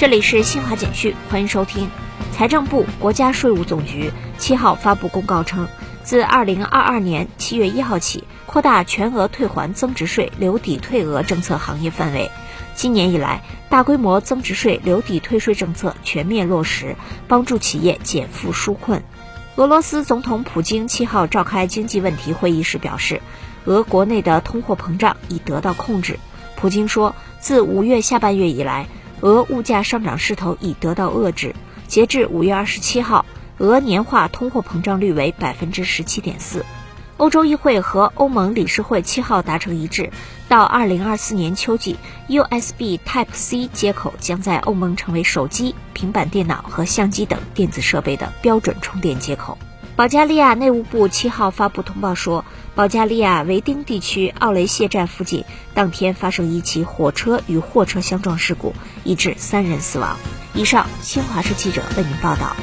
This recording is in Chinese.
这里是新华简讯，欢迎收听。财政部、国家税务总局七号发布公告称，自二零二二年七月一号起，扩大全额退还增值税留抵退额政策行业范围。今年以来，大规模增值税留抵退税政策全面落实，帮助企业减负纾困。俄罗斯总统普京七号召开经济问题会议时表示，俄国内的通货膨胀已得到控制。普京说，自五月下半月以来，俄物价上涨势头已得到遏制。截至五月二十七号，俄年化通货膨胀率为百分之十七点四。欧洲议会和欧盟理事会七号达成一致，到二零二四年秋季，USB Type-C 接口将在欧盟成为手机、平板电脑和相机等电子设备的标准充电接口。保加利亚内务部七号发布通报说，保加利亚维丁地区奥雷谢站附近当天发生一起火车与货车相撞事故，已致三人死亡。以上，新华社记者为您报道。